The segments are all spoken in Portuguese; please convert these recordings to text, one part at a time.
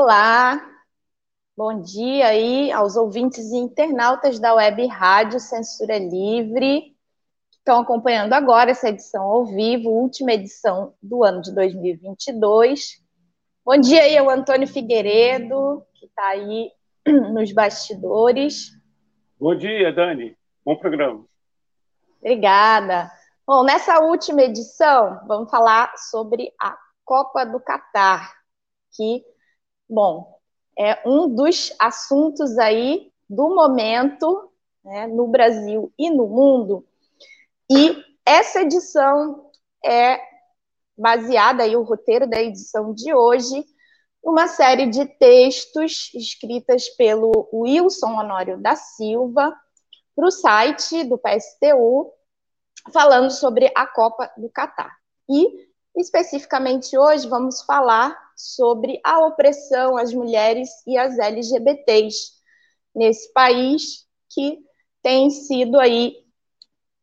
Olá, bom dia aí aos ouvintes e internautas da Web Rádio Censura Livre, que estão acompanhando agora essa edição ao vivo, última edição do ano de 2022. Bom dia aí ao Antônio Figueiredo, que está aí nos bastidores. Bom dia, Dani. Bom programa. Obrigada. Bom, nessa última edição, vamos falar sobre a Copa do Catar, que Bom, é um dos assuntos aí do momento né, no Brasil e no mundo. E essa edição é baseada aí o roteiro da edição de hoje uma série de textos escritas pelo Wilson Honório da Silva para o site do PSTU, falando sobre a Copa do Catar. E Especificamente hoje vamos falar sobre a opressão às mulheres e às LGBTs nesse país que tem sido aí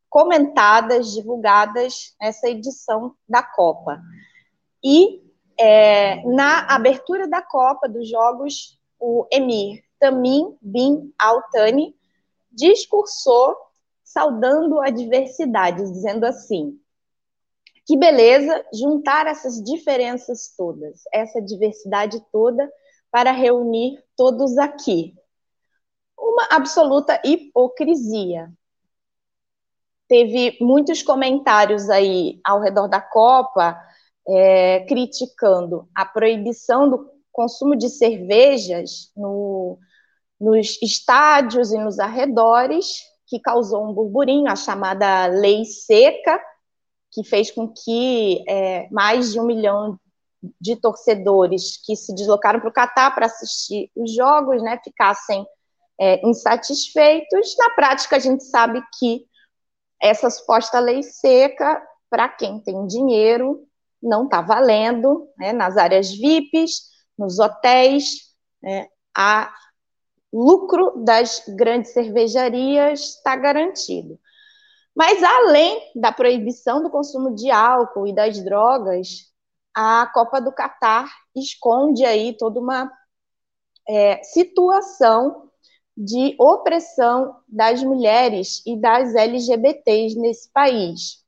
comentadas, divulgadas nessa edição da Copa. E é, na abertura da Copa dos Jogos, o emir Tamim bin Al-Thani discursou saudando a diversidade, dizendo assim: que beleza juntar essas diferenças todas, essa diversidade toda, para reunir todos aqui. Uma absoluta hipocrisia. Teve muitos comentários aí ao redor da Copa é, criticando a proibição do consumo de cervejas no, nos estádios e nos arredores, que causou um burburinho, a chamada lei seca, que fez com que é, mais de um milhão de torcedores que se deslocaram para o Catar para assistir os jogos, né, ficassem é, insatisfeitos. Na prática, a gente sabe que essa suposta lei seca, para quem tem dinheiro, não está valendo, né, nas áreas VIPs, nos hotéis, né, a lucro das grandes cervejarias está garantido. Mas além da proibição do consumo de álcool e das drogas, a Copa do Catar esconde aí toda uma é, situação de opressão das mulheres e das LGBTs nesse país.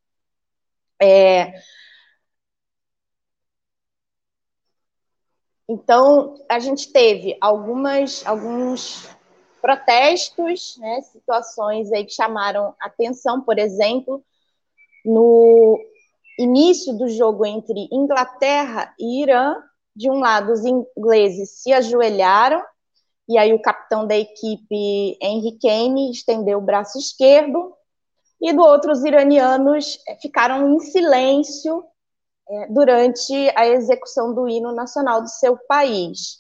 É, então, a gente teve algumas, alguns protestos, né, situações aí que chamaram atenção, por exemplo, no início do jogo entre Inglaterra e Irã, de um lado os ingleses se ajoelharam, e aí o capitão da equipe, Henry Kane, estendeu o braço esquerdo, e do outro os iranianos ficaram em silêncio é, durante a execução do hino nacional do seu país.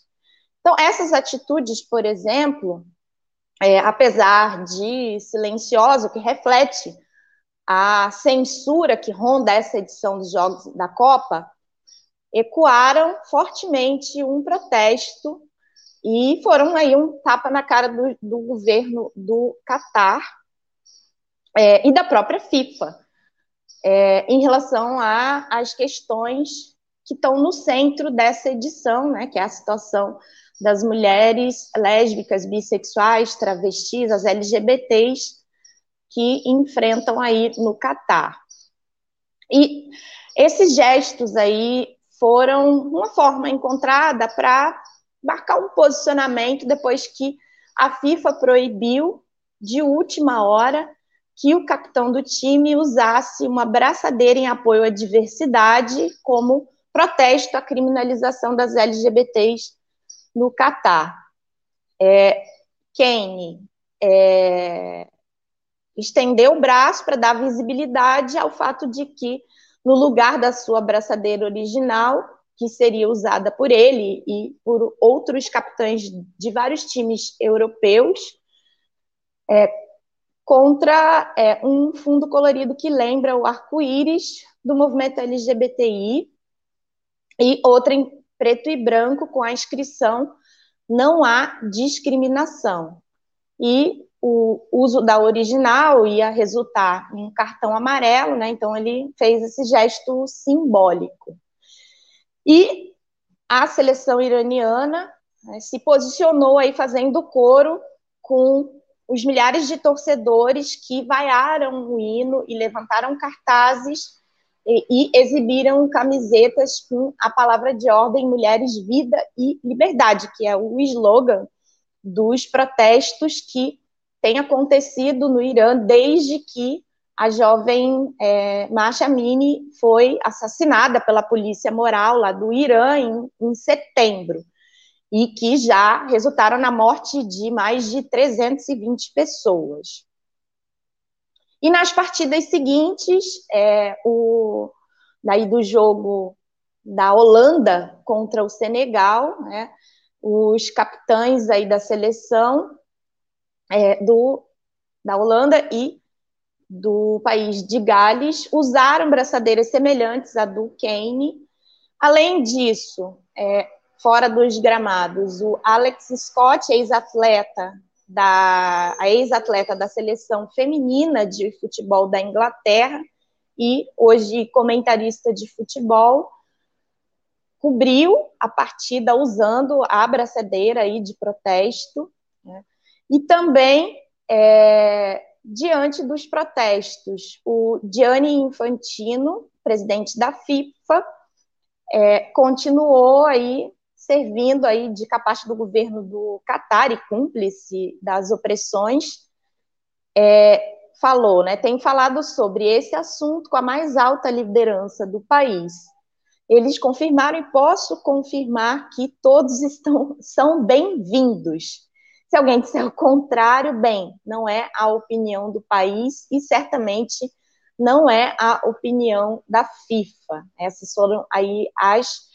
Então, essas atitudes, por exemplo, é, apesar de silenciosa, que reflete a censura que ronda essa edição dos Jogos da Copa, ecoaram fortemente um protesto e foram aí um tapa na cara do, do governo do Catar é, e da própria FIFA é, em relação às questões que estão no centro dessa edição, né, que é a situação das mulheres lésbicas, bissexuais, travestis, as LGBTs que enfrentam aí no Catar. E esses gestos aí foram uma forma encontrada para marcar um posicionamento depois que a FIFA proibiu de última hora que o capitão do time usasse uma braçadeira em apoio à diversidade como protesto à criminalização das LGBTs no Catar. É, Kane é, estendeu o braço para dar visibilidade ao fato de que, no lugar da sua braçadeira original, que seria usada por ele e por outros capitães de vários times europeus, é, contra é, um fundo colorido que lembra o arco-íris do movimento LGBTI e outra preto e branco com a inscrição não há discriminação. E o uso da original ia resultar em um cartão amarelo, né? Então ele fez esse gesto simbólico. E a seleção iraniana né, se posicionou aí fazendo coro com os milhares de torcedores que vaiaram o hino e levantaram cartazes e, exibiram camisetas com a palavra de ordem Mulheres, Vida e Liberdade, que é o slogan dos protestos que tem acontecido no Irã desde que a jovem é, Masha foi assassinada pela polícia moral lá do Irã em, em setembro e que já resultaram na morte de mais de 320 pessoas. E nas partidas seguintes, é, o, daí do jogo da Holanda contra o Senegal, né, os capitães aí da seleção é, do, da Holanda e do país de Gales usaram braçadeiras semelhantes à do Kane. Além disso, é, fora dos gramados. O Alex Scott, ex-atleta da ex-atleta da seleção feminina de futebol da Inglaterra e hoje comentarista de futebol, cobriu a partida usando a abraçadeira aí de protesto né? e também é, diante dos protestos, o Gianni Infantino, presidente da FIFA, é, continuou aí servindo aí de capacho do governo do Catar e cúmplice das opressões, é, falou, né, tem falado sobre esse assunto com a mais alta liderança do país. Eles confirmaram e posso confirmar que todos estão são bem-vindos. Se alguém disser o contrário, bem, não é a opinião do país e certamente não é a opinião da FIFA. Essas foram aí as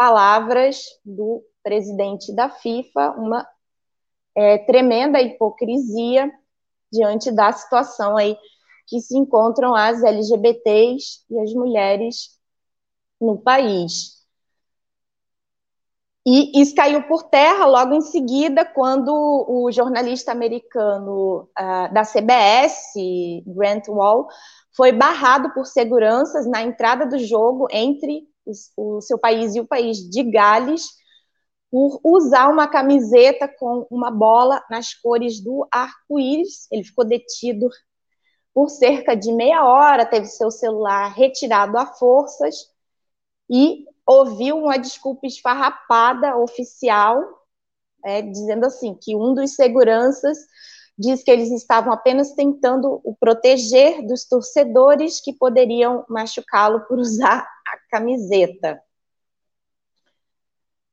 palavras do presidente da FIFA, uma é, tremenda hipocrisia diante da situação aí que se encontram as LGBTs e as mulheres no país. E isso caiu por terra logo em seguida, quando o jornalista americano uh, da CBS, Grant Wall, foi barrado por seguranças na entrada do jogo entre o seu país e o país de Gales por usar uma camiseta com uma bola nas cores do arco-íris. Ele ficou detido por cerca de meia hora, teve seu celular retirado à forças e ouviu uma desculpa esfarrapada oficial, é, dizendo assim que um dos seguranças diz que eles estavam apenas tentando o proteger dos torcedores que poderiam machucá-lo por usar a camiseta.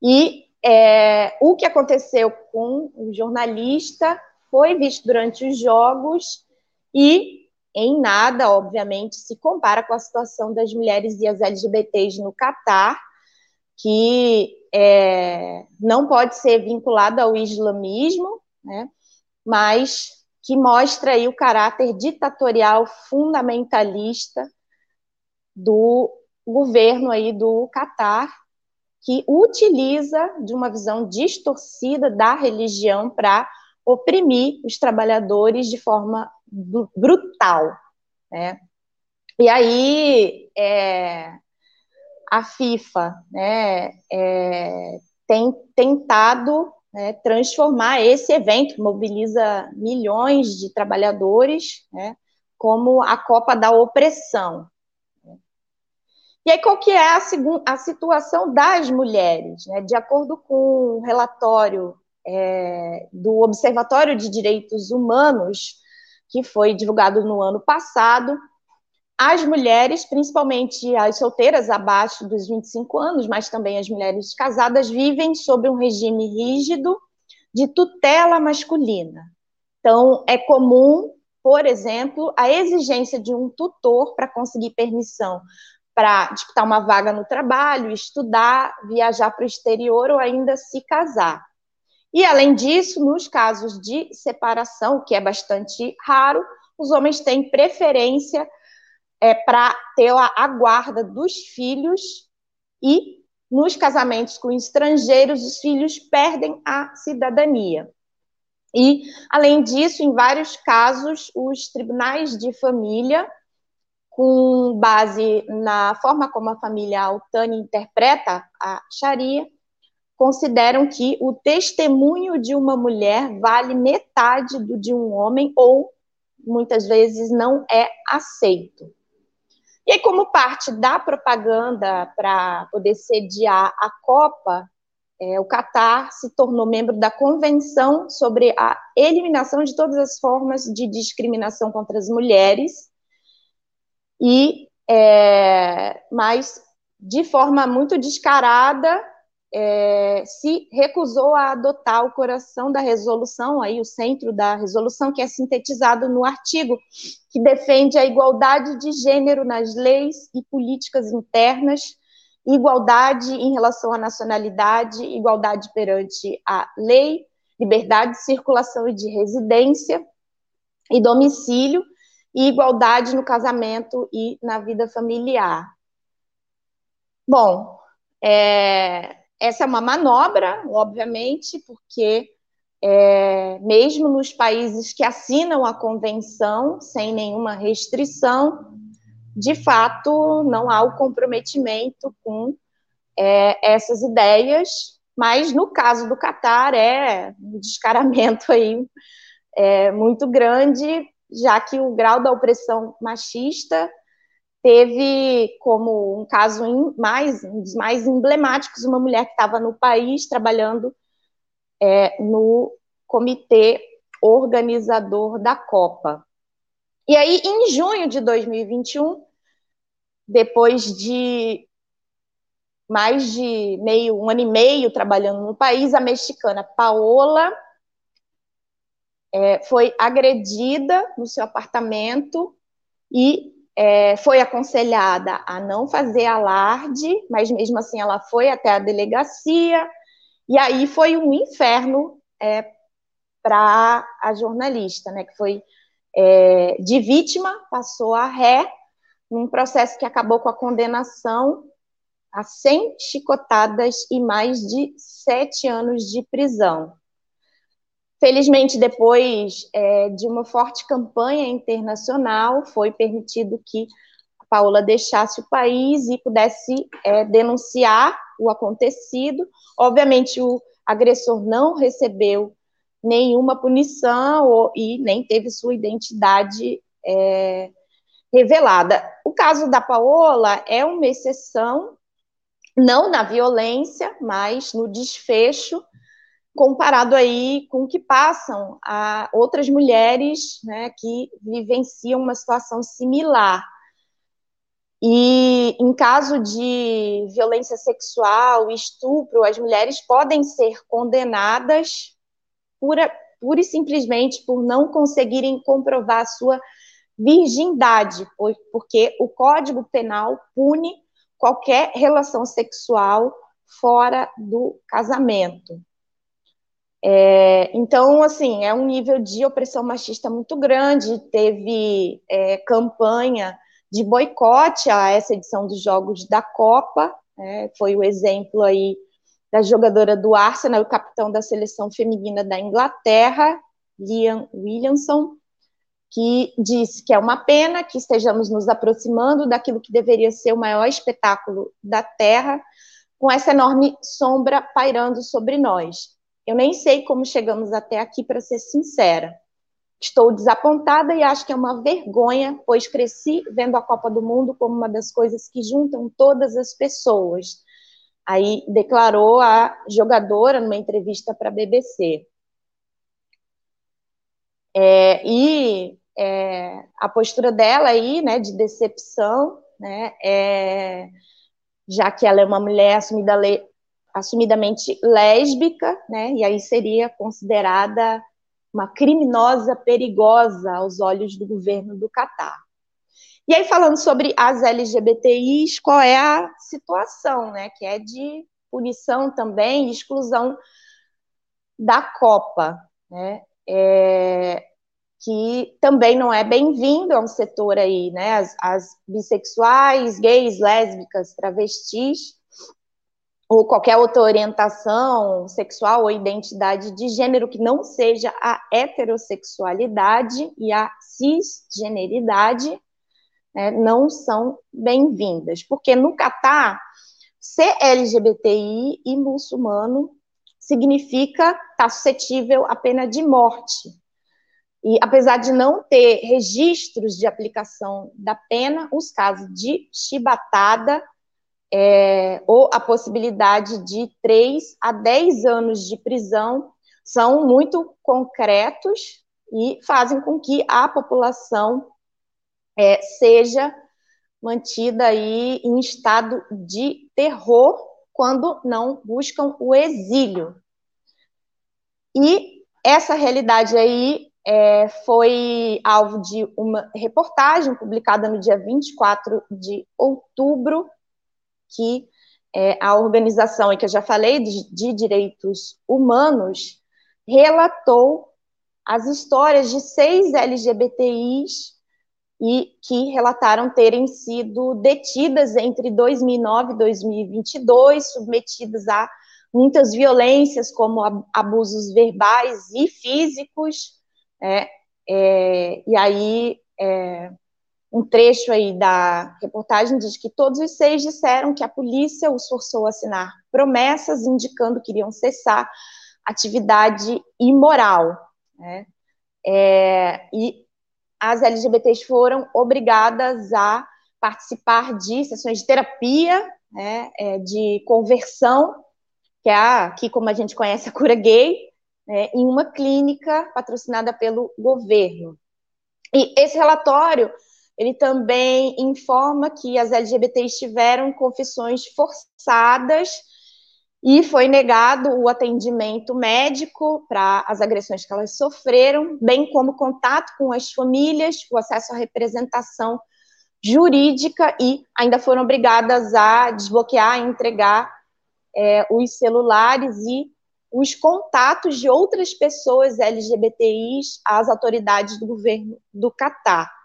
E é, o que aconteceu com o jornalista foi visto durante os jogos e em nada, obviamente, se compara com a situação das mulheres e as LGBTs no Catar, que é, não pode ser vinculado ao islamismo, né, mas que mostra aí o caráter ditatorial fundamentalista do governo aí do Catar, que utiliza de uma visão distorcida da religião para oprimir os trabalhadores de forma brutal, né? E aí é, a FIFA, né, é, tem tentado né, transformar esse evento que mobiliza milhões de trabalhadores, né, como a Copa da Opressão, e aí, qual que é a, a situação das mulheres? Né? De acordo com o um relatório é, do Observatório de Direitos Humanos, que foi divulgado no ano passado, as mulheres, principalmente as solteiras abaixo dos 25 anos, mas também as mulheres casadas, vivem sob um regime rígido de tutela masculina. Então, é comum por exemplo, a exigência de um tutor para conseguir permissão para disputar uma vaga no trabalho, estudar, viajar para o exterior ou ainda se casar. E, além disso, nos casos de separação, que é bastante raro, os homens têm preferência é, para ter a guarda dos filhos e, nos casamentos com estrangeiros, os filhos perdem a cidadania. E, além disso, em vários casos, os tribunais de família, com base na forma como a família Altani interpreta a Sharia, consideram que o testemunho de uma mulher vale metade do de um homem ou muitas vezes não é aceito. E aí, como parte da propaganda para poder sediar a Copa, é, o Catar se tornou membro da Convenção sobre a Eliminação de Todas as Formas de Discriminação contra as Mulheres, e, é, mas de forma muito descarada, é, se recusou a adotar o coração da resolução, aí o centro da resolução, que é sintetizado no artigo que defende a igualdade de gênero nas leis e políticas internas, igualdade em relação à nacionalidade, igualdade perante a lei, liberdade de circulação e de residência e domicílio, e igualdade no casamento e na vida familiar. Bom, é, essa é uma manobra, obviamente, porque é, mesmo nos países que assinam a convenção sem nenhuma restrição, de fato não há o comprometimento com é, essas ideias, mas no caso do Catar é um descaramento aí é, muito grande, já que o grau da opressão machista teve como um caso mais, um dos mais emblemáticos, uma mulher que estava no país trabalhando é, no comitê organizador da Copa. E aí, em junho de 2021, depois de mais de meio, um ano e meio trabalhando no país, a mexicana Paola é, foi agredida no seu apartamento e é, foi aconselhada a não fazer alarde, mas mesmo assim ela foi até a delegacia, e aí foi um inferno é, para a jornalista, né, que foi é, de vítima, passou a ré, num processo que acabou com a condenação a 100 chicotadas e mais de sete anos de prisão. Felizmente, depois é, de uma forte campanha internacional, foi permitido que a Paola deixasse o país e pudesse é, denunciar o acontecido. Obviamente, o agressor não recebeu nenhuma punição ou, e nem teve sua identidade é, revelada. O caso da Paola é uma exceção, não na violência, mas no desfecho comparado aí com o que passam a outras mulheres né, que vivenciam uma situação similar. E em caso de violência sexual, estupro, as mulheres podem ser condenadas pura, pura e simplesmente por não conseguirem comprovar a sua virgindade, porque o Código Penal pune qualquer relação sexual fora do casamento. É, então, assim, é um nível de opressão machista muito grande. Teve é, campanha de boicote a essa edição dos Jogos da Copa, né, foi o exemplo aí da jogadora do Arsenal, capitão da seleção feminina da Inglaterra, Liam Williamson, que disse que é uma pena que estejamos nos aproximando daquilo que deveria ser o maior espetáculo da Terra, com essa enorme sombra pairando sobre nós. Eu nem sei como chegamos até aqui, para ser sincera. Estou desapontada e acho que é uma vergonha, pois cresci vendo a Copa do Mundo como uma das coisas que juntam todas as pessoas. Aí declarou a jogadora numa entrevista para a BBC. É, e é, a postura dela aí, né, de decepção, né, é, já que ela é uma mulher assumida assumidamente lésbica, né? E aí seria considerada uma criminosa perigosa aos olhos do governo do Catar. E aí, falando sobre as LGBTIs, qual é a situação, né? Que é de punição também, exclusão da Copa, né? É, que também não é bem-vindo a um setor aí, né? As, as bissexuais, gays, lésbicas, travestis, ou qualquer outra orientação sexual ou identidade de gênero que não seja a heterossexualidade e a cisgeneridade, né, não são bem-vindas. Porque no Catar, ser LGBTI e muçulmano significa estar tá suscetível à pena de morte. E apesar de não ter registros de aplicação da pena, os casos de chibatada é, ou a possibilidade de 3 a 10 anos de prisão são muito concretos e fazem com que a população é, seja mantida aí em estado de terror quando não buscam o exílio. E essa realidade aí é, foi alvo de uma reportagem publicada no dia 24 de outubro, que é, a organização, e que eu já falei, de, de direitos humanos, relatou as histórias de seis LGBTIs e que relataram terem sido detidas entre 2009 e 2022, submetidas a muitas violências, como abusos verbais e físicos, é, é, e aí é, um trecho aí da reportagem diz que todos os seis disseram que a polícia os forçou a assinar promessas indicando que iriam cessar atividade imoral, né? É, e as LGBTs foram obrigadas a participar de sessões de terapia, né, é, de conversão, que é a, que, como a gente conhece, a cura gay, né, em uma clínica patrocinada pelo governo. E esse relatório, ele também informa que as LGBTs tiveram confissões forçadas e foi negado o atendimento médico para as agressões que elas sofreram, bem como contato com as famílias, o acesso à representação jurídica e ainda foram obrigadas a desbloquear entregar é, os celulares e os contatos de outras pessoas LGBTIs às autoridades do governo do Catar.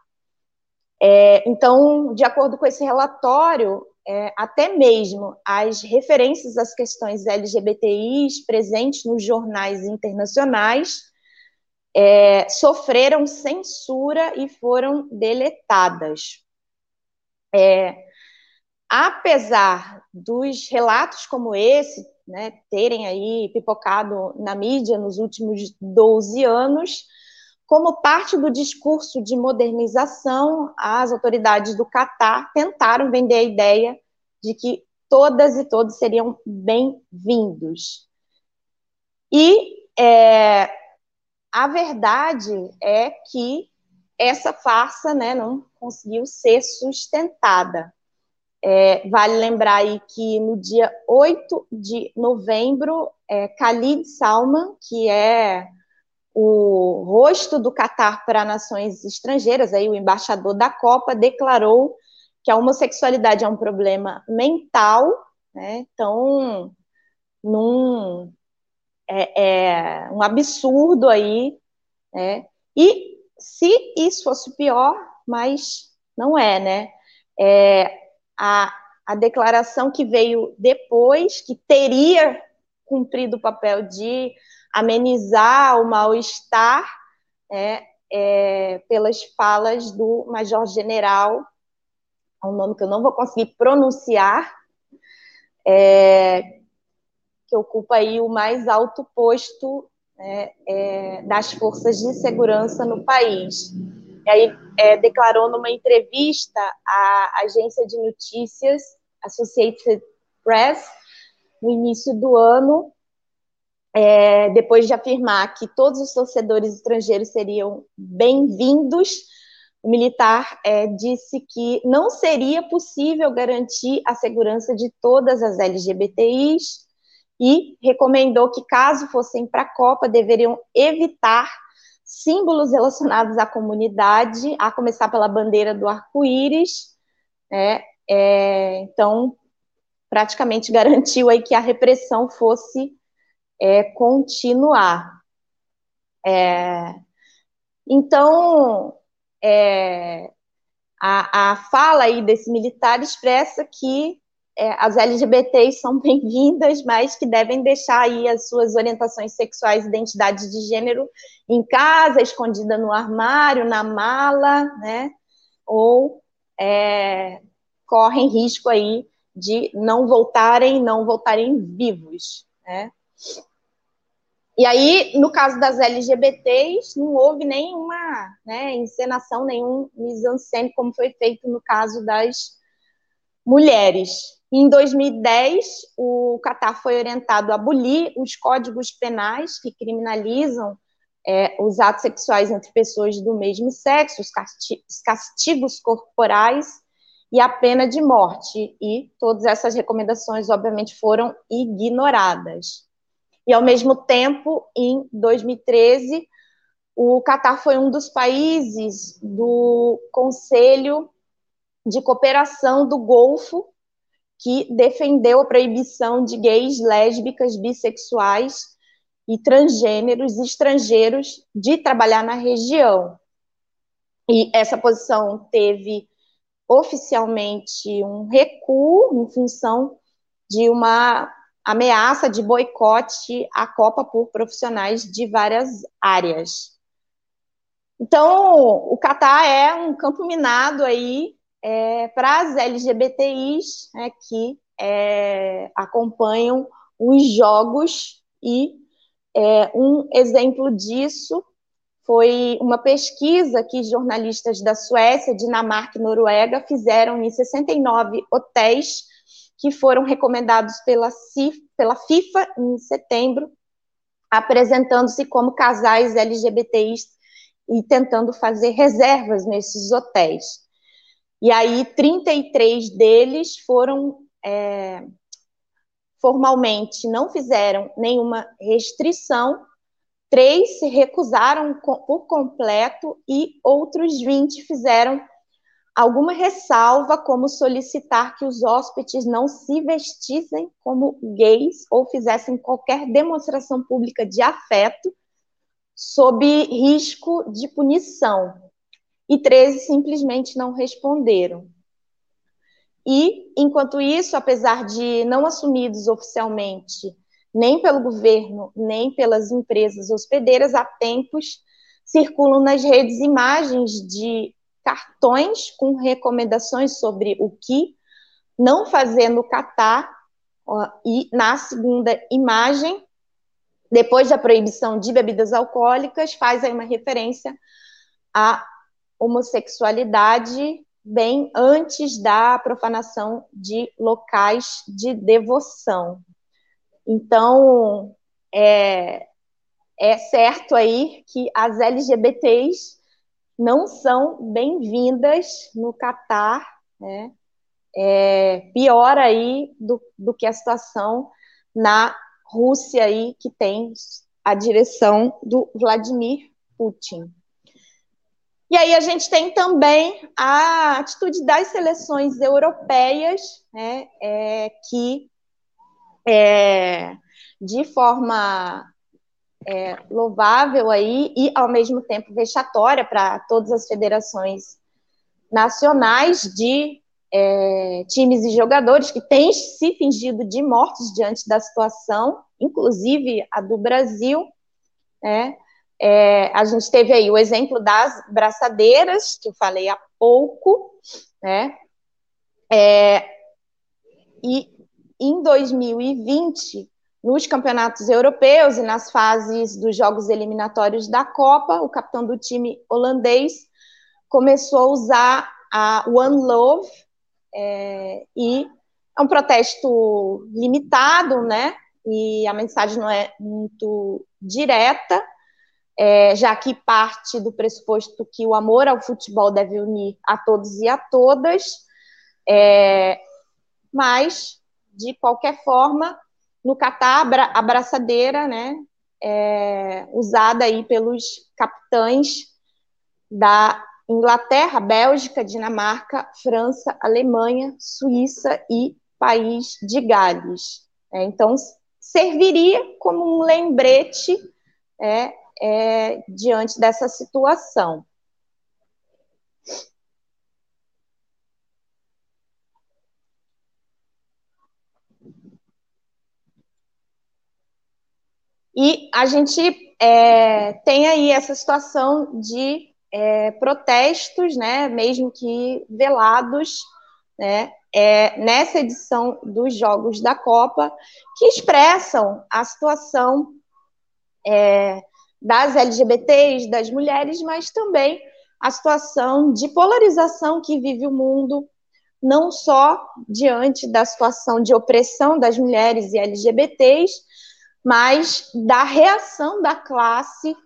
É, então, de acordo com esse relatório, é, até mesmo as referências às questões LGBTIs presentes nos jornais internacionais é, sofreram censura e foram deletadas. É, apesar dos relatos como esse né, terem aí pipocado na mídia nos últimos 12 anos, como parte do discurso de modernização, as autoridades do Catar tentaram vender a ideia de que todas e todos seriam bem-vindos. E é, a verdade é que essa farsa né, não conseguiu ser sustentada. É, vale lembrar aí que no dia 8 de novembro, é, Khalid Salman, que é o rosto do Catar para nações estrangeiras, aí o embaixador da Copa declarou que a homossexualidade é um problema mental, né? Então, num é, é um absurdo aí, né? E se isso fosse pior, mas não é, né? É, a, a declaração que veio depois, que teria cumprido o papel de amenizar o mal-estar é, é, pelas falas do Major General, é um nome que eu não vou conseguir pronunciar, é, que ocupa aí o mais alto posto né, é, das forças de segurança no país. E aí é, declarou numa entrevista à agência de notícias Associated Press no início do ano é, depois de afirmar que todos os torcedores estrangeiros seriam bem-vindos, o militar é, disse que não seria possível garantir a segurança de todas as LGBTIs e recomendou que, caso fossem para a Copa, deveriam evitar símbolos relacionados à comunidade, a começar pela bandeira do arco-íris, né? É, então, praticamente garantiu aí que a repressão fosse é, continuar. É, então, é, a, a fala aí desse militar expressa que é, as LGBTs são bem-vindas, mas que devem deixar aí as suas orientações sexuais e identidades de gênero em casa, escondida no armário, na mala, né? Ou é, correm risco aí de não voltarem, não voltarem vivos, né? E aí, no caso das LGBTs, não houve nenhuma né, encenação, nenhum mise-en-scène, como foi feito no caso das mulheres. Em 2010, o Catar foi orientado a abolir os códigos penais que criminalizam é, os atos sexuais entre pessoas do mesmo sexo, os castigos corporais e a pena de morte. E todas essas recomendações, obviamente, foram ignoradas. E, ao mesmo tempo, em 2013, o Catar foi um dos países do Conselho de Cooperação do Golfo que defendeu a proibição de gays, lésbicas, bissexuais e transgêneros estrangeiros de trabalhar na região. E essa posição teve oficialmente um recuo em função de uma ameaça de boicote à Copa por profissionais de várias áreas. Então, o Catar é um campo minado aí é, para as LGBTIs né, que é, acompanham os jogos e é, um exemplo disso foi uma pesquisa que jornalistas da Suécia, Dinamarca e Noruega fizeram em 69 hotéis que foram recomendados pela, CIF, pela FIFA em setembro, apresentando-se como casais LGBTIs e tentando fazer reservas nesses hotéis. E aí, 33 deles foram é, formalmente, não fizeram nenhuma restrição, três se recusaram por completo e outros 20 fizeram alguma ressalva, como solicitar que os hóspedes não se vestissem como gays ou fizessem qualquer demonstração pública de afeto, sob risco de punição e 13 simplesmente não responderam. E, enquanto isso, apesar de não assumidos oficialmente, nem pelo governo, nem pelas empresas hospedeiras, há tempos circulam nas redes imagens de cartões com recomendações sobre o que não fazer no Catar. E na segunda imagem, depois da proibição de bebidas alcoólicas, faz aí uma referência a homossexualidade bem antes da profanação de locais de devoção. Então, é, é certo aí que as LGBTs não são bem-vindas no Catar, né? É pior aí do, do que a situação na Rússia aí, que tem a direção do Vladimir Putin. E aí a gente tem também a atitude das seleções europeias, né, é, que é, de forma é, louvável aí e ao mesmo tempo vexatória para todas as federações nacionais de é, times e jogadores que têm se fingido de mortos diante da situação, inclusive a do Brasil, né, é, a gente teve aí o exemplo das braçadeiras, que eu falei há pouco, né? É, e em 2020, nos campeonatos europeus e nas fases dos jogos eliminatórios da Copa, o capitão do time holandês começou a usar a One Love, é, e é um protesto limitado, né? E a mensagem não é muito direta, é, já que parte do pressuposto que o amor ao futebol deve unir a todos e a todas, é, mas, de qualquer forma, no Catar, a braçadeira né, é, usada aí pelos capitães da Inglaterra, Bélgica, Dinamarca, França, Alemanha, Suíça e País de Gales. É, então, serviria como um lembrete é, é, diante dessa situação. E a gente é, tem aí essa situação de é, protestos, né, mesmo que velados, né, é, nessa edição dos Jogos da Copa, que expressam a situação é, das LGBTs, das mulheres, mas também a situação de polarização que vive o mundo, não só diante da situação de opressão das mulheres e LGBTs, mas da reação da classe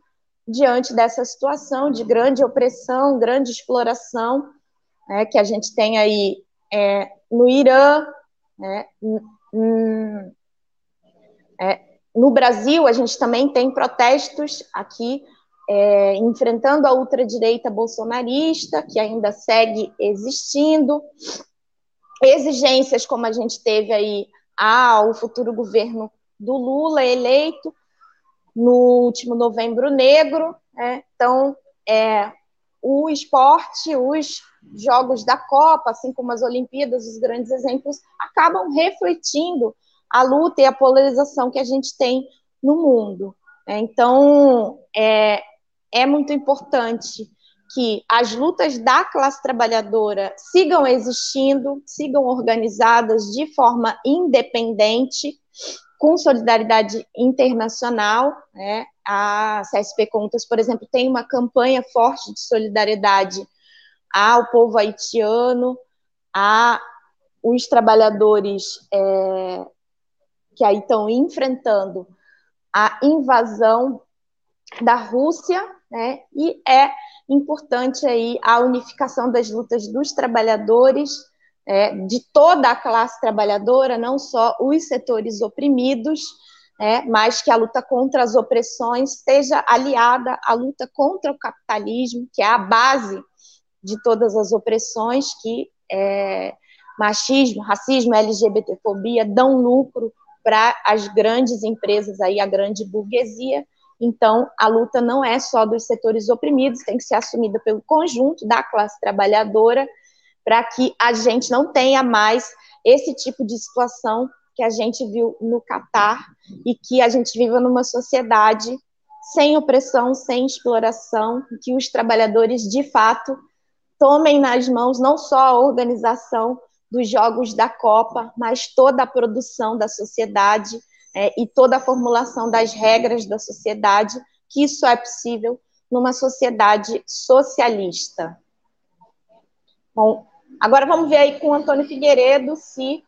diante dessa situação de grande opressão, grande exploração, né, que a gente tem aí é, no Irã, né, é, no Brasil, a gente também tem protestos aqui é, enfrentando a ultradireita bolsonarista, que ainda segue existindo, exigências como a gente teve aí ao futuro governo do Lula eleito no último novembro negro. Né? Então, é, o esporte, os jogos da Copa, assim como as Olimpíadas, os grandes exemplos, acabam refletindo a luta e a polarização que a gente tem no mundo. Né? Então, é, é muito importante que as lutas da classe trabalhadora sigam existindo, sigam organizadas de forma independente, com solidariedade internacional. Né? A CSP Contas, por exemplo, tem uma campanha forte de solidariedade ao povo haitiano, a os trabalhadores é, que aí estão enfrentando a invasão da Rússia, né? E é importante aí a unificação das lutas dos trabalhadores é, de toda a classe trabalhadora, não só os setores oprimidos, é, mas que a luta contra as opressões seja aliada à luta contra o capitalismo, que é a base de todas as opressões que é, machismo, racismo, LGBTfobia dão lucro para as grandes empresas aí, a grande burguesia. Então, a luta não é só dos setores oprimidos, tem que ser assumida pelo conjunto da classe trabalhadora para que a gente não tenha mais esse tipo de situação que a gente viu no Catar e que a gente viva numa sociedade sem opressão, sem exploração, que os trabalhadores de fato tomem nas mãos não só a organização dos jogos da Copa, mas toda a produção da sociedade é, e toda a formulação das regras da sociedade, que isso é possível numa sociedade socialista. Bom, Agora vamos ver aí com o Antônio Figueiredo se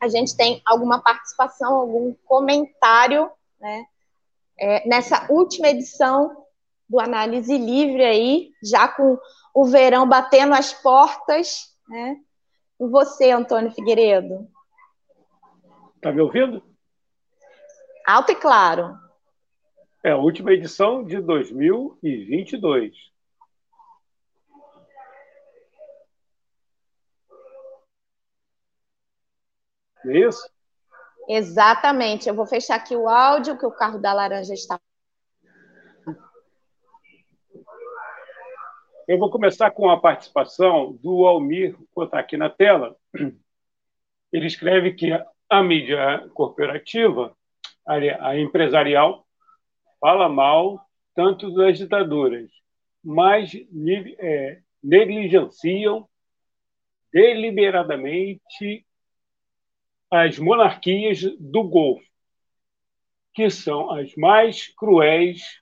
a gente tem alguma participação, algum comentário né, é, nessa última edição do Análise Livre aí, já com o verão batendo as portas, né? E você, Antônio Figueiredo? Está me ouvindo? Alto e claro. É a última edição de 2022. Não é isso? Exatamente. Eu vou fechar aqui o áudio, que o carro da laranja está. Eu vou começar com a participação do Almir, vou botar aqui na tela. Ele escreve que a mídia corporativa, a empresarial, fala mal tanto das ditaduras, mas é, negligenciam deliberadamente as monarquias do Golfo, que são as mais cruéis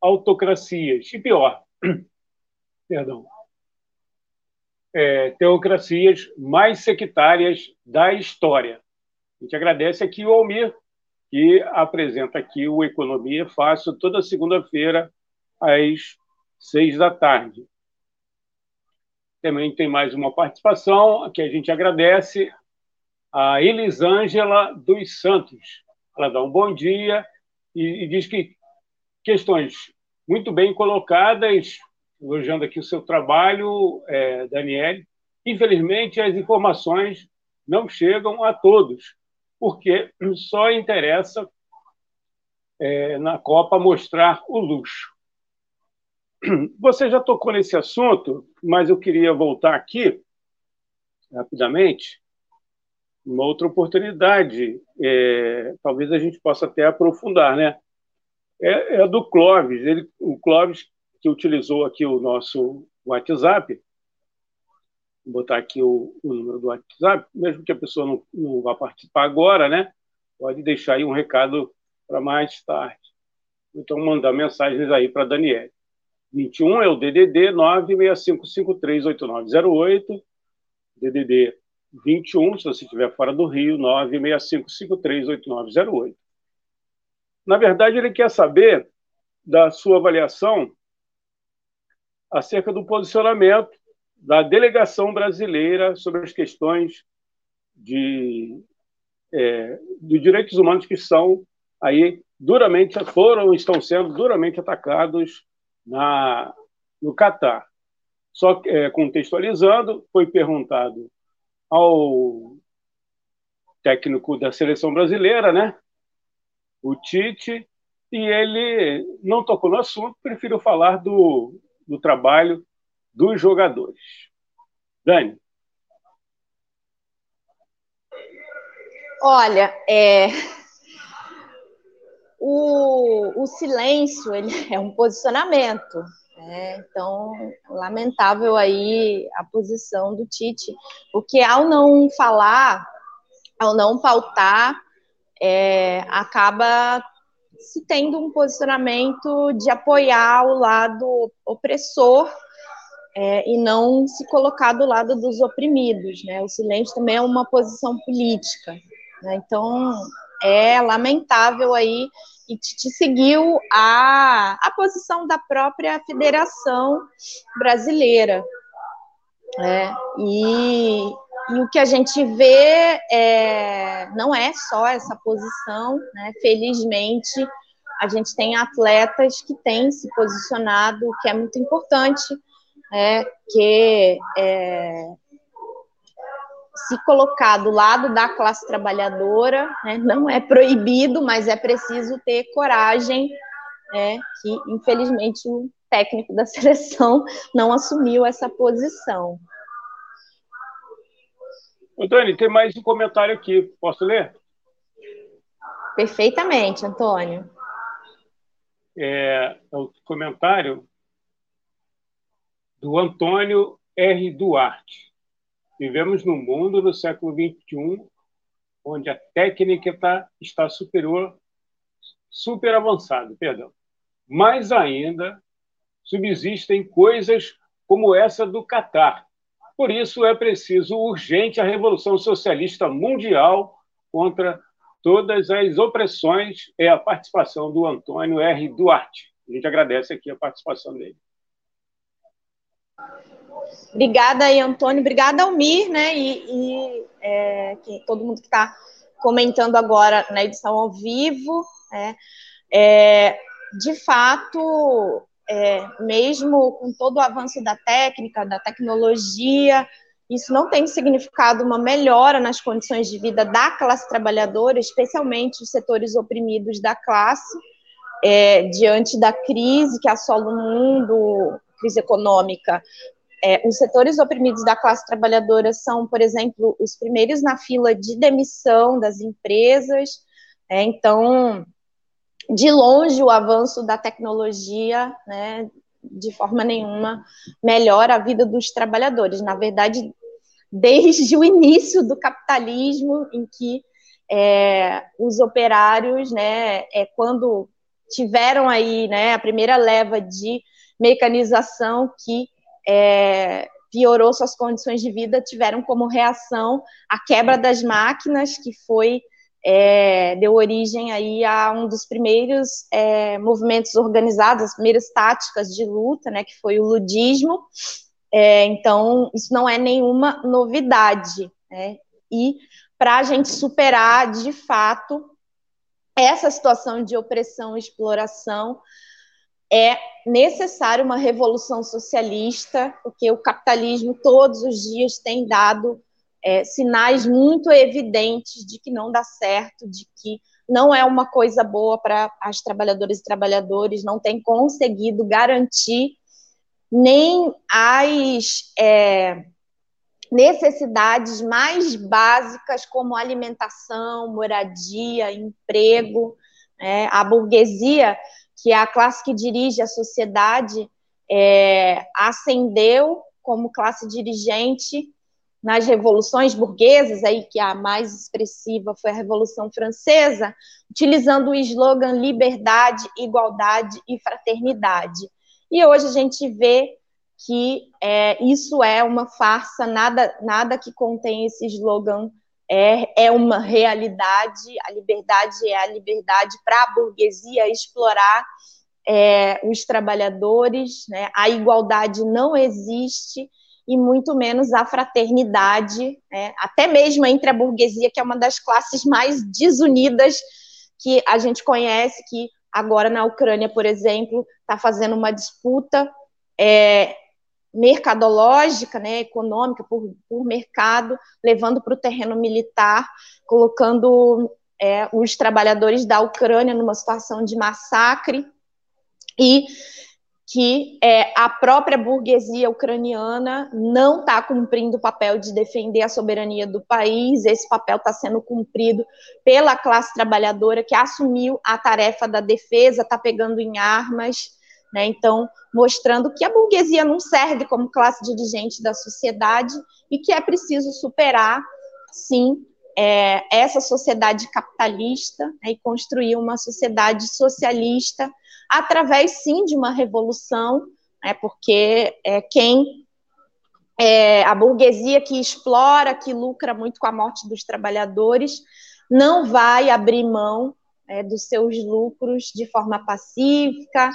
autocracias, e pior, perdão, é, teocracias mais sectárias da história. A gente agradece aqui o Almir, que apresenta aqui o Economia Fácil toda segunda-feira, às seis da tarde. Também tem mais uma participação que a gente agradece a Elisângela dos Santos. Ela dá um bom dia e, e diz que questões muito bem colocadas, elogiando aqui o seu trabalho, é. Infelizmente, as informações não chegam a todos, porque só interessa é, na Copa mostrar o luxo. Você já tocou nesse assunto, mas eu queria voltar aqui rapidamente. Uma outra oportunidade, é, talvez a gente possa até aprofundar, né? É, é do Clóvis. Ele, o Clóvis, que utilizou aqui o nosso WhatsApp, vou botar aqui o, o, número do WhatsApp, mesmo que a pessoa não, não vá participar agora, né? Pode deixar aí um recado para mais tarde. Então, mandar mensagens aí para a Daniele. 21 é o DDD 965538908, DDD 21, se você estiver fora do Rio, 965538908. Na verdade, ele quer saber da sua avaliação acerca do posicionamento da delegação brasileira sobre as questões de, é, dos direitos humanos que são aí duramente foram estão sendo duramente atacados na, no Catar. Só é, contextualizando, foi perguntado ao técnico da seleção brasileira, né, o Tite, e ele não tocou no assunto, preferiu falar do, do trabalho dos jogadores. Dani. Olha, é, o, o silêncio ele é um posicionamento. Né? Então, lamentável aí a posição do Tite, porque ao não falar, ao não pautar, é, acaba se tendo um posicionamento de apoiar o lado opressor é, e não se colocar do lado dos oprimidos. Né? O silêncio também é uma posição política. Né? Então, é lamentável aí e te, seguiu a, a posição da própria Federação Brasileira. É, e, e, o que a gente vê é, não é só essa posição, né? felizmente a gente tem atletas que têm se posicionado, que é muito importante, é, que é, se colocar do lado da classe trabalhadora, né, não é proibido, mas é preciso ter coragem, né, que infelizmente o técnico da seleção não assumiu essa posição. Antônio, tem mais um comentário aqui, posso ler? Perfeitamente, Antônio. É, é o comentário do Antônio R. Duarte. Vivemos num mundo no século XXI onde a técnica tá, está superior, super avançada, perdão. Mais ainda, subsistem coisas como essa do Catar. Por isso é preciso urgente a revolução socialista mundial contra todas as opressões. É a participação do Antônio R. Duarte. A gente agradece aqui a participação dele. Obrigada aí, Antônio. Obrigada, Almir, né? E, e é, todo mundo que está comentando agora na edição ao vivo. Né? É, de fato, é, mesmo com todo o avanço da técnica, da tecnologia, isso não tem significado uma melhora nas condições de vida da classe trabalhadora, especialmente os setores oprimidos da classe, é, diante da crise que assola o mundo, crise econômica, é, os setores oprimidos da classe trabalhadora são, por exemplo, os primeiros na fila de demissão das empresas. É, então, de longe, o avanço da tecnologia, né, de forma nenhuma, melhora a vida dos trabalhadores. Na verdade, desde o início do capitalismo, em que é, os operários, né, é, quando tiveram aí né, a primeira leva de mecanização que é, piorou suas condições de vida, tiveram como reação a quebra das máquinas, que foi é, deu origem aí a um dos primeiros é, movimentos organizados, as primeiras táticas de luta, né, que foi o ludismo. É, então, isso não é nenhuma novidade. Né? E para a gente superar, de fato, essa situação de opressão e exploração, é necessário uma revolução socialista, porque o capitalismo todos os dias tem dado é, sinais muito evidentes de que não dá certo, de que não é uma coisa boa para as trabalhadoras e trabalhadores, não tem conseguido garantir nem as é, necessidades mais básicas, como alimentação, moradia, emprego. É, a burguesia, que é a classe que dirige a sociedade, é, ascendeu como classe dirigente nas revoluções burguesas, aí que a mais expressiva foi a Revolução Francesa, utilizando o slogan liberdade, igualdade e fraternidade. E hoje a gente vê que é, isso é uma farsa, nada, nada que contém esse slogan é, é uma realidade, a liberdade é a liberdade para a burguesia explorar é, os trabalhadores, né? a igualdade não existe, e muito menos a fraternidade, né? até mesmo entre a burguesia, que é uma das classes mais desunidas que a gente conhece, que agora na Ucrânia, por exemplo, está fazendo uma disputa é, mercadológica, né, econômica, por, por mercado, levando para o terreno militar, colocando é, os trabalhadores da Ucrânia numa situação de massacre e que é, a própria burguesia ucraniana não está cumprindo o papel de defender a soberania do país, esse papel está sendo cumprido pela classe trabalhadora que assumiu a tarefa da defesa, está pegando em armas, né, então mostrando que a burguesia não serve como classe dirigente da sociedade e que é preciso superar, sim, é, essa sociedade capitalista né, e construir uma sociedade socialista através, sim, de uma revolução, né, porque é, quem é, a burguesia que explora, que lucra muito com a morte dos trabalhadores, não vai abrir mão é, dos seus lucros de forma pacífica,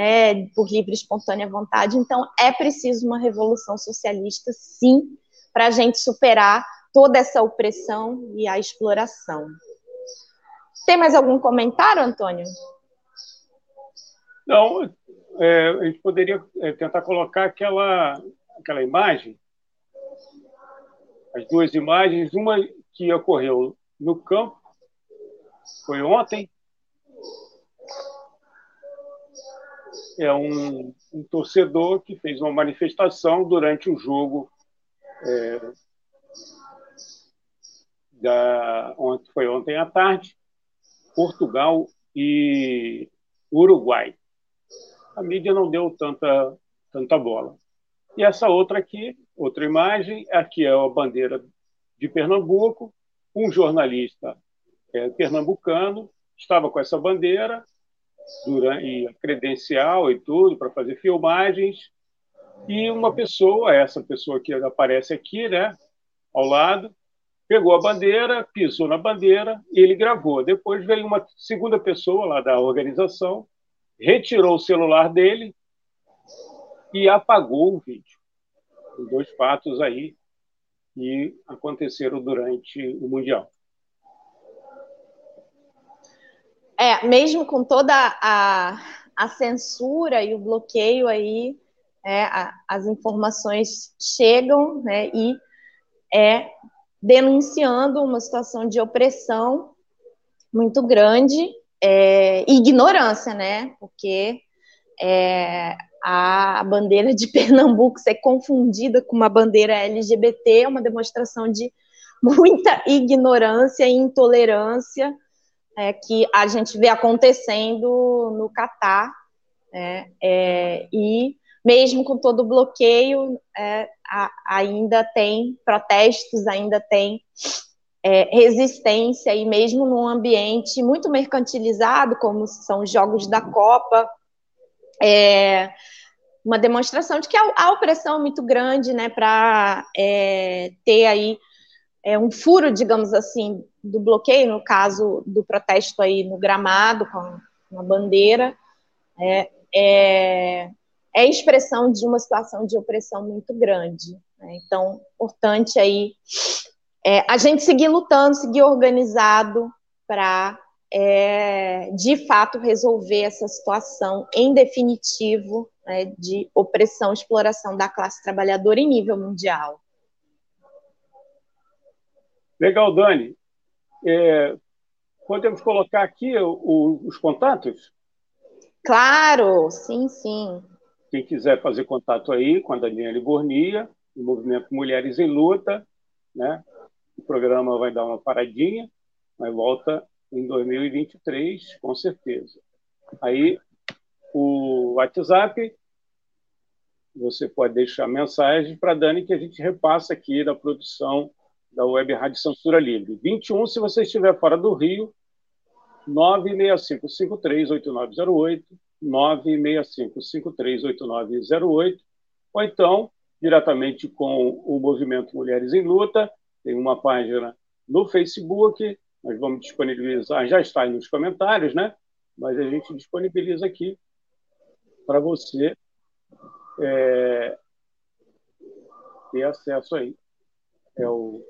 é, por livre e espontânea vontade. Então, é preciso uma revolução socialista, sim, para a gente superar toda essa opressão e a exploração. Tem mais algum comentário, Antônio? Não, é, a gente poderia é, tentar colocar aquela, aquela imagem, as duas imagens, uma que ocorreu no campo, foi ontem, é um, um torcedor que fez uma manifestação durante o jogo é, da, ontem, foi ontem à tarde, Portugal e Uruguai a mídia não deu tanta, tanta bola. E essa outra aqui, outra imagem, aqui é a bandeira de Pernambuco, um jornalista é, pernambucano estava com essa bandeira durante, a credencial e tudo para fazer filmagens e uma pessoa, essa pessoa que aparece aqui, né, ao lado, pegou a bandeira, pisou na bandeira e ele gravou. Depois veio uma segunda pessoa lá da organização retirou o celular dele e apagou o vídeo. Os dois fatos aí que aconteceram durante o Mundial. É, mesmo com toda a, a censura e o bloqueio aí, é, a, as informações chegam né, e é denunciando uma situação de opressão muito grande é, ignorância, né? Porque é, a bandeira de Pernambuco ser confundida com uma bandeira LGBT é uma demonstração de muita ignorância e intolerância é, que a gente vê acontecendo no Catar. Né? É, e mesmo com todo o bloqueio, é, a, ainda tem protestos, ainda tem é, resistência e mesmo num ambiente muito mercantilizado, como são os jogos da Copa, é uma demonstração de que a, opressão muito grande, né, para ter aí um furo, digamos assim, do bloqueio, no caso do protesto aí no gramado com a bandeira, é, é, é expressão de uma situação de opressão muito grande. Né? Então, importante aí é, a gente seguir lutando, seguir organizado para é, de fato resolver essa situação em definitivo né, de opressão, exploração da classe trabalhadora em nível mundial. Legal, Dani. É, podemos colocar aqui o, o, os contatos? Claro, sim, sim. Quem quiser fazer contato aí com a Daniela Bornia, do Movimento Mulheres em Luta, né? o programa vai dar uma paradinha, mas volta em 2023, com certeza. Aí, o WhatsApp, você pode deixar mensagem para a Dani que a gente repassa aqui da produção da Web Rádio Censura Livre. 21, se você estiver fora do Rio, 965538908, 965538908, ou então, diretamente com o Movimento Mulheres em Luta, tem uma página no Facebook, nós vamos disponibilizar, já está aí nos comentários, né? Mas a gente disponibiliza aqui para você é, ter acesso aí. É o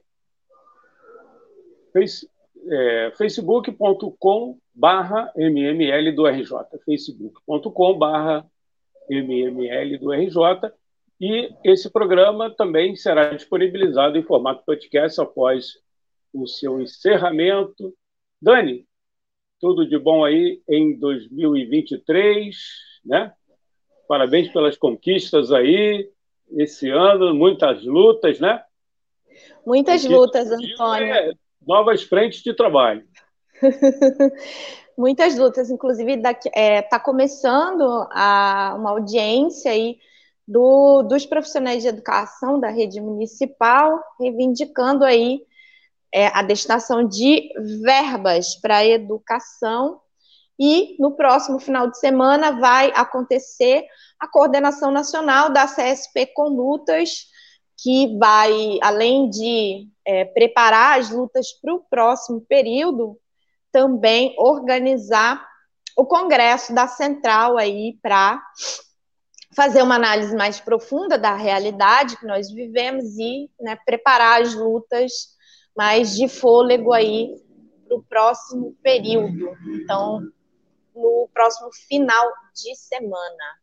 face, é, facebook.com barra mml do RJ, facebook.com barra mml do RJ, e esse programa também será disponibilizado em formato podcast após o seu encerramento. Dani, tudo de bom aí em 2023, né? Parabéns pelas conquistas aí esse ano, muitas lutas, né? Muitas lutas, Antônio. É, novas frentes de trabalho. muitas lutas, inclusive está é, tá começando a, uma audiência aí do, dos profissionais de educação da rede municipal, reivindicando aí é, a destinação de verbas para a educação. E no próximo final de semana vai acontecer a coordenação nacional da CSP Condutas, que vai, além de é, preparar as lutas para o próximo período, também organizar o congresso da Central aí para fazer uma análise mais profunda da realidade que nós vivemos e né, preparar as lutas mais de fôlego aí para o próximo período. Então, no próximo final de semana.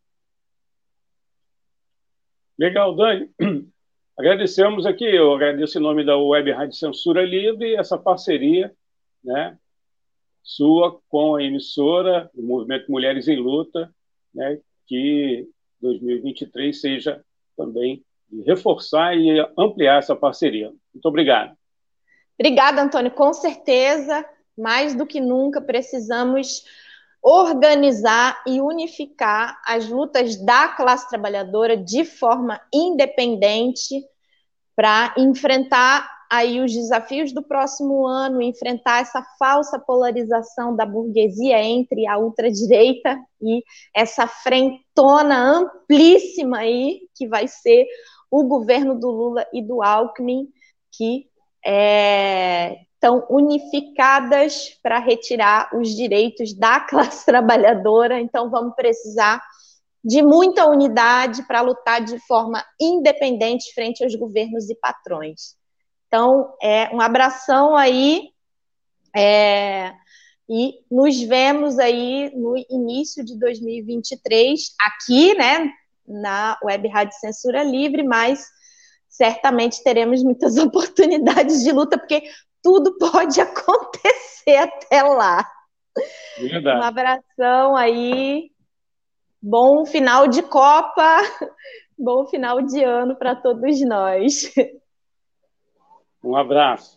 Legal, Dani. Agradecemos aqui, eu agradeço em nome da Web Rádio Censura Livre, essa parceria né, sua com a emissora do Movimento Mulheres em Luta, né, que 2023 seja também reforçar e ampliar essa parceria. Muito obrigado. Obrigada, Antônio. Com certeza, mais do que nunca, precisamos organizar e unificar as lutas da classe trabalhadora de forma independente para enfrentar aí os desafios do próximo ano, enfrentar essa falsa polarização da burguesia entre a ultradireita e essa frentona amplíssima aí que vai ser o governo do Lula e do Alckmin, que é, estão unificadas para retirar os direitos da classe trabalhadora. Então, vamos precisar de muita unidade para lutar de forma independente frente aos governos e patrões. Então, é um abração aí é, e nos vemos aí no início de 2023 aqui, né, na Web Rádio Censura Livre, mas certamente teremos muitas oportunidades de luta, porque tudo pode acontecer até lá. Verdade. Um abração aí, bom final de Copa, bom final de ano para todos nós. Um abraço.